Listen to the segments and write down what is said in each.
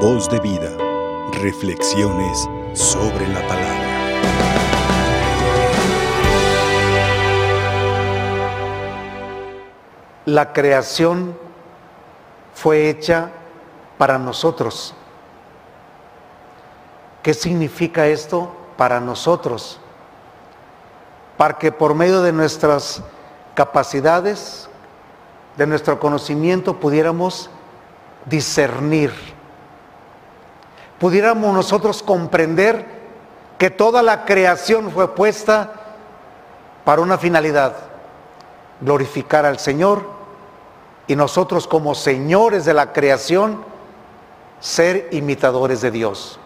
Voz de vida. Reflexiones sobre la palabra. La creación fue hecha para nosotros. ¿Qué significa esto para nosotros? Para que por medio de nuestras capacidades, de nuestro conocimiento, pudiéramos discernir, pudiéramos nosotros comprender que toda la creación fue puesta para una finalidad, glorificar al Señor y nosotros como señores de la creación, ser imitadores de Dios.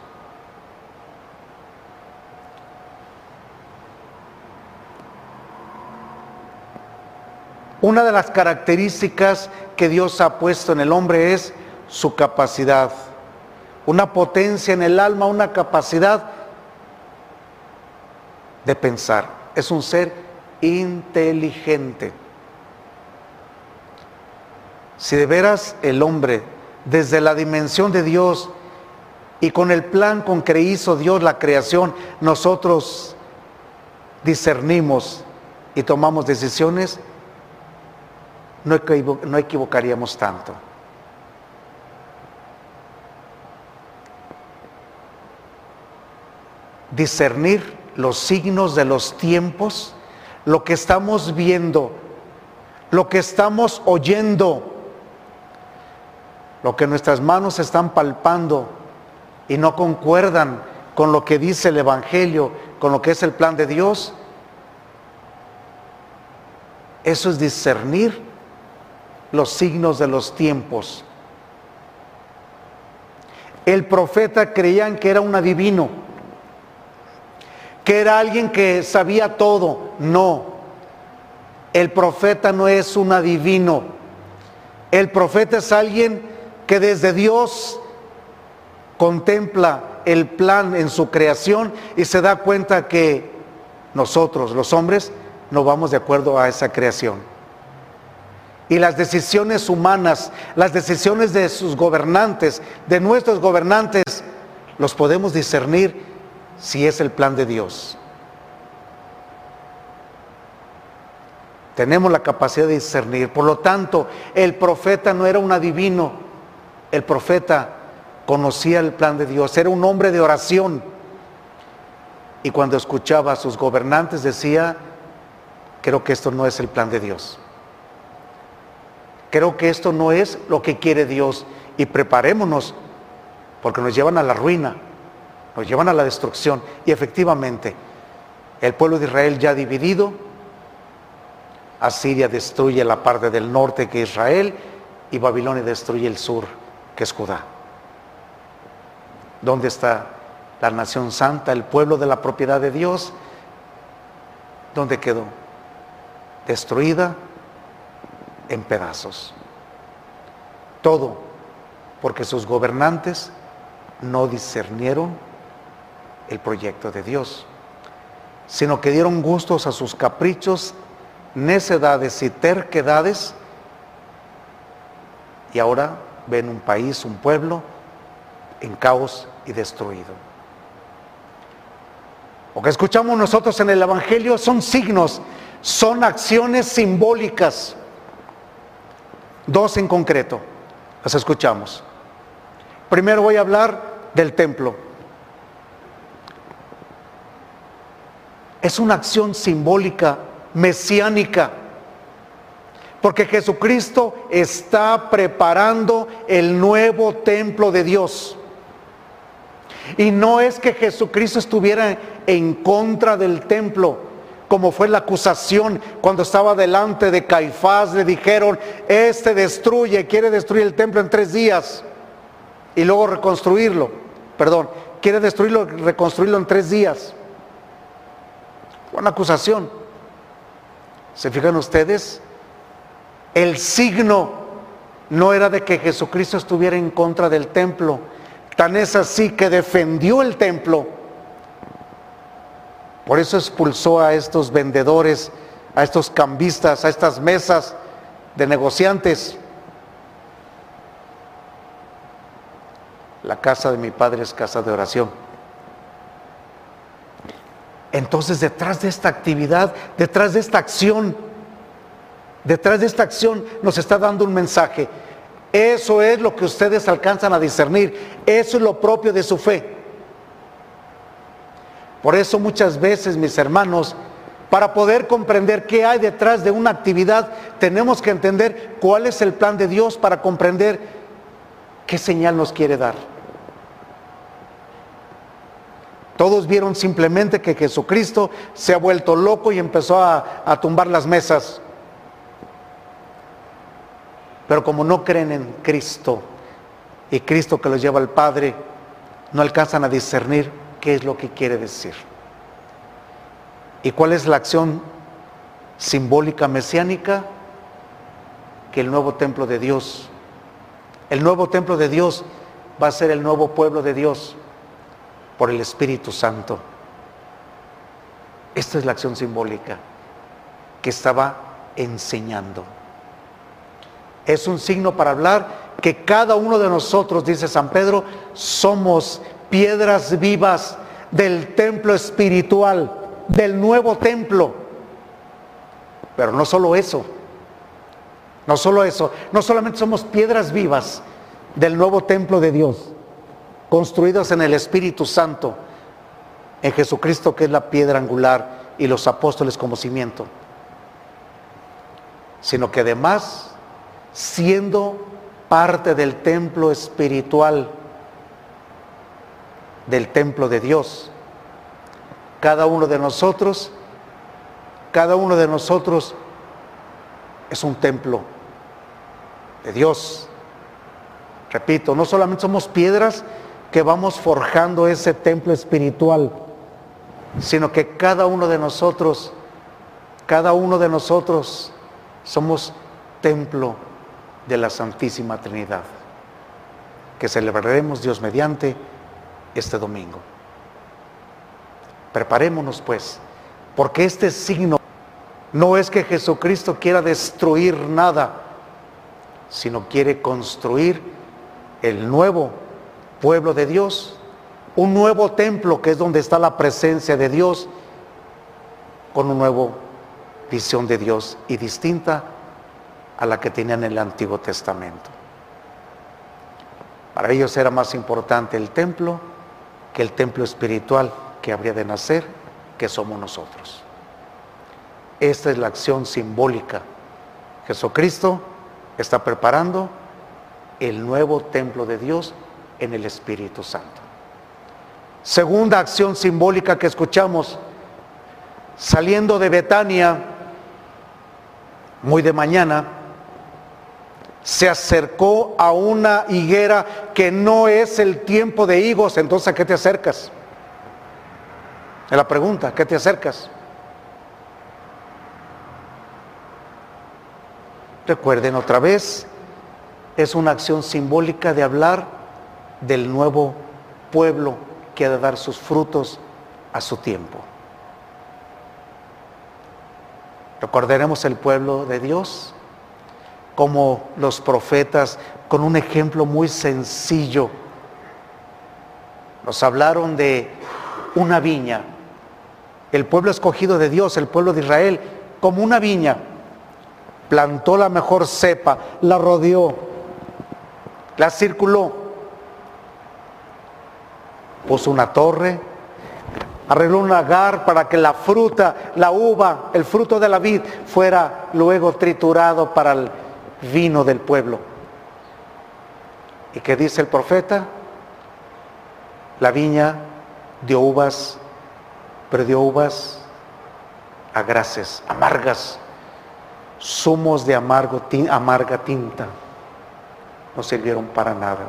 Una de las características que Dios ha puesto en el hombre es su capacidad, una potencia en el alma, una capacidad de pensar. Es un ser inteligente. Si de veras el hombre, desde la dimensión de Dios y con el plan con que hizo Dios la creación, nosotros discernimos y tomamos decisiones, no, no equivocaríamos tanto. Discernir los signos de los tiempos, lo que estamos viendo, lo que estamos oyendo, lo que nuestras manos están palpando y no concuerdan con lo que dice el Evangelio, con lo que es el plan de Dios, eso es discernir los signos de los tiempos. El profeta creían que era un adivino, que era alguien que sabía todo. No, el profeta no es un adivino. El profeta es alguien que desde Dios contempla el plan en su creación y se da cuenta que nosotros, los hombres, no vamos de acuerdo a esa creación y las decisiones humanas, las decisiones de sus gobernantes, de nuestros gobernantes, los podemos discernir si es el plan de Dios. Tenemos la capacidad de discernir. Por lo tanto, el profeta no era un adivino, el profeta conocía el plan de Dios, era un hombre de oración. Y cuando escuchaba a sus gobernantes decía, creo que esto no es el plan de Dios. Creo que esto no es lo que quiere Dios y preparémonos porque nos llevan a la ruina, nos llevan a la destrucción. Y efectivamente, el pueblo de Israel ya dividido, Asiria destruye la parte del norte que es Israel y Babilonia destruye el sur que es Judá. ¿Dónde está la nación santa, el pueblo de la propiedad de Dios? ¿Dónde quedó? Destruida en pedazos. Todo porque sus gobernantes no discernieron el proyecto de Dios, sino que dieron gustos a sus caprichos, necedades y terquedades, y ahora ven un país, un pueblo en caos y destruido. Lo que escuchamos nosotros en el Evangelio son signos, son acciones simbólicas Dos en concreto, las escuchamos. Primero voy a hablar del templo. Es una acción simbólica, mesiánica, porque Jesucristo está preparando el nuevo templo de Dios. Y no es que Jesucristo estuviera en contra del templo, como fue la acusación cuando estaba delante de Caifás, le dijeron, este destruye, quiere destruir el templo en tres días y luego reconstruirlo, perdón, quiere destruirlo, reconstruirlo en tres días. Una acusación. ¿Se fijan ustedes? El signo no era de que Jesucristo estuviera en contra del templo, tan es así que defendió el templo por eso expulsó a estos vendedores, a estos cambistas, a estas mesas de negociantes. La casa de mi padre es casa de oración. Entonces detrás de esta actividad, detrás de esta acción, detrás de esta acción nos está dando un mensaje. Eso es lo que ustedes alcanzan a discernir. Eso es lo propio de su fe. Por eso muchas veces, mis hermanos, para poder comprender qué hay detrás de una actividad, tenemos que entender cuál es el plan de Dios para comprender qué señal nos quiere dar. Todos vieron simplemente que Jesucristo se ha vuelto loco y empezó a, tumbar las mesas. Pero como no creen en Cristo y Cristo que los lleva al Padre, no alcanzan a discernir qué es lo que quiere decir. ¿Y cuál es la acción simbólica mesiánica? Que el nuevo templo de Dios, el nuevo templo de Dios va a ser el nuevo pueblo de Dios por el Espíritu Santo. Esta es la acción simbólica que estaba enseñando. Es un signo para hablar que cada uno de nosotros, dice San Pedro, somos piedras vivas del templo espiritual, del nuevo templo. Pero no solo eso, no solo eso, no solamente somos piedras vivas del nuevo templo de Dios, construidas en el Espíritu Santo, en Jesucristo que es la piedra angular y los apóstoles como cimiento, sino que además, siendo parte del templo espiritual, del templo de Dios. Cada uno de nosotros, cada uno de nosotros es un templo de Dios. Repito, no solamente somos piedras que vamos forjando ese templo espiritual, sino que cada uno de nosotros, cada uno de nosotros somos templo de la Santísima Trinidad, que celebraremos Dios mediante este domingo. Preparémonos pues, porque este signo no es que Jesucristo quiera destruir nada, sino quiere construir el nuevo pueblo de Dios, un nuevo templo que es donde está la presencia de Dios, con una nueva visión de Dios y distinta a la que tenían en el Antiguo Testamento. Para ellos era más importante el templo que el templo espiritual que habría de nacer, que somos nosotros. Esta es la acción simbólica. Jesucristo está preparando el nuevo templo de Dios en el Espíritu Santo. Segunda acción simbólica que escuchamos, saliendo de Betania, muy de mañana, se acercó a una higuera que no es el tiempo de higos, entonces ¿a qué te acercas? Es la pregunta, ¿qué te acercas? Recuerden otra vez, es una acción simbólica de hablar del nuevo pueblo que ha de dar sus frutos a su tiempo. Recordaremos el pueblo de Dios como los profetas, con un ejemplo muy sencillo. Nos hablaron de una viña, el pueblo escogido de Dios, el pueblo de Israel, como una viña. Plantó la mejor cepa, la rodeó, la circuló, puso una torre, arregló un lagar para que la fruta, la uva, el fruto de la vid fuera luego triturado para el vino del pueblo. ¿Y qué dice el profeta? La viña dio uvas, pero dio uvas agraces, amargas, zumos de amargo, amarga tinta. No sirvieron para nada.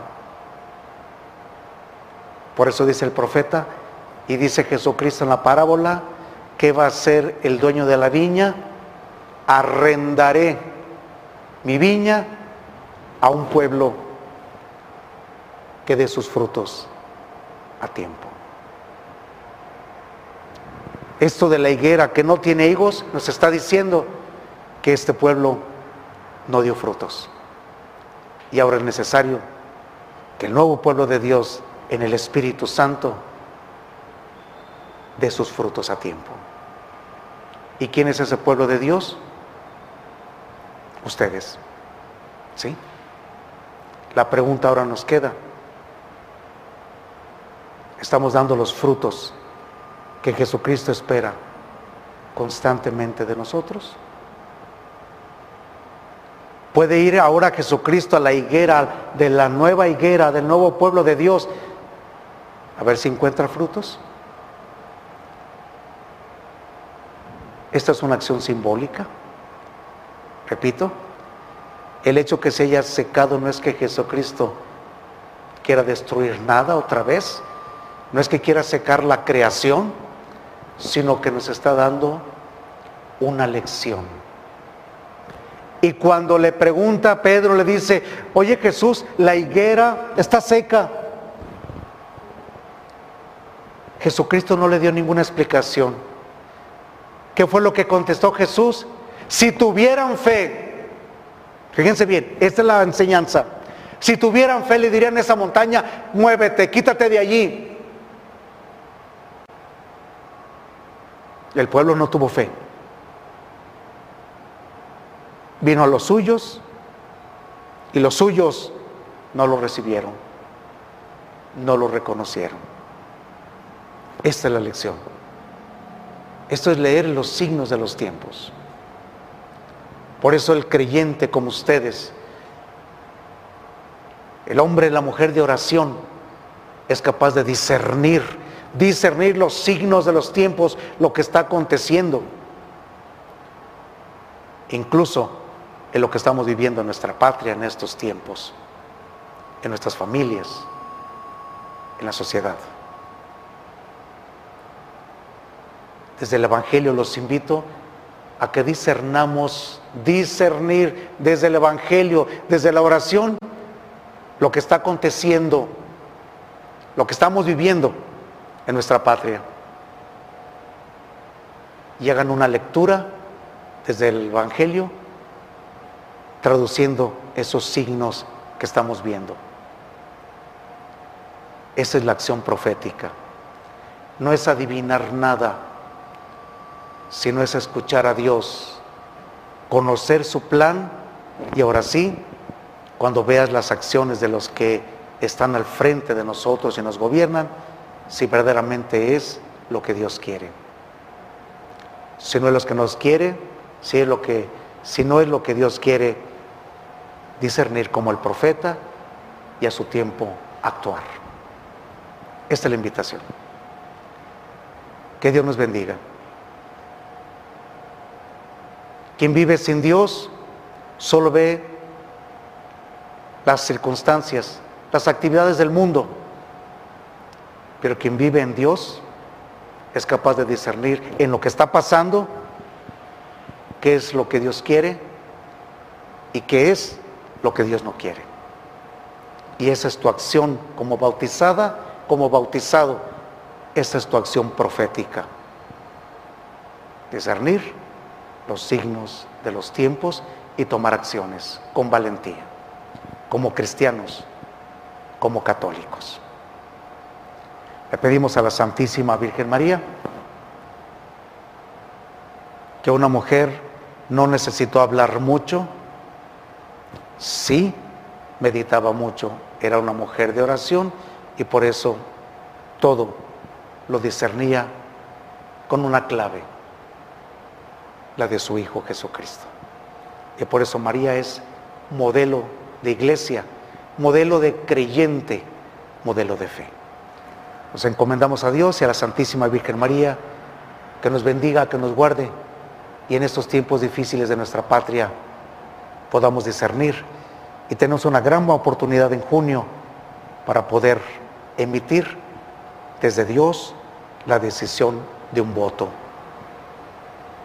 Por eso dice el profeta y dice Jesucristo en la parábola, que va a ser el dueño de la viña? Arrendaré mi viña a un pueblo que dé sus frutos a tiempo. Esto de la higuera que no tiene higos nos está diciendo que este pueblo no dio frutos. Y ahora es necesario que el nuevo pueblo de Dios en el Espíritu Santo dé sus frutos a tiempo. ¿Y quién es ese pueblo de Dios? Ustedes. ¿Sí? La pregunta ahora nos queda. ¿Estamos dando los frutos que Jesucristo espera constantemente de nosotros? Puede ir ahora Jesucristo a la higuera, de la nueva higuera, del nuevo pueblo de Dios, a ver si encuentra frutos. Esta es una acción simbólica. Repito, el hecho que se haya secado no es que Jesucristo quiera destruir nada otra vez, no es que quiera secar la creación, sino que nos está dando una lección. Y cuando le pregunta a Pedro, le dice, oye Jesús, la higuera está seca. Jesucristo no le dio ninguna explicación. ¿Qué fue lo que contestó Jesús? Si tuvieran fe, fíjense bien, esta es la enseñanza. Si tuvieran fe, le dirían a esa montaña, muévete, quítate de allí. El pueblo no tuvo fe. Vino a los suyos y los suyos no lo recibieron, no lo reconocieron. Esta es la lección. Esto es leer los signos de los tiempos. Por eso el creyente como ustedes, el hombre y la mujer de oración, es capaz de discernir, discernir los signos de los tiempos, lo que está aconteciendo. Incluso en lo que estamos viviendo en nuestra patria en estos tiempos, en nuestras familias, en la sociedad. Desde el Evangelio los invito a que discernamos, discernir desde el Evangelio, desde la oración, lo que está aconteciendo, lo que estamos viviendo en nuestra patria. Y hagan una lectura desde el Evangelio traduciendo esos signos que estamos viendo. Esa es la acción profética. No es adivinar nada, sino es escuchar a Dios, conocer su plan y ahora sí, cuando veas las acciones de los que están al frente de nosotros y nos gobiernan, si verdaderamente es lo que Dios quiere. Si no es lo que nos quiere, si, es lo que, si no es lo que Dios quiere, discernir como el profeta y a su tiempo actuar. Esta es la invitación. Que Dios nos bendiga. Quien vive sin Dios solo ve las circunstancias, las actividades del mundo. Pero quien vive en Dios es capaz de discernir en lo que está pasando qué es lo que Dios quiere y qué es lo que Dios no quiere. Y esa es tu acción como bautizada, como bautizado. Esa es tu acción profética. Discernir los signos de los tiempos y tomar acciones con valentía, como cristianos, como católicos. Le pedimos a la Santísima Virgen María que una mujer no necesitó hablar mucho, sí meditaba mucho, era una mujer de oración y por eso todo lo discernía con una clave, la de su Hijo Jesucristo. Y por eso María es modelo de iglesia, modelo de creyente, modelo de fe. Nos encomendamos a Dios y a la Santísima Virgen María, que nos bendiga, que nos guarde y en estos tiempos difíciles de nuestra patria, podamos discernir y tenemos una gran oportunidad en junio para poder emitir desde Dios la decisión de un voto.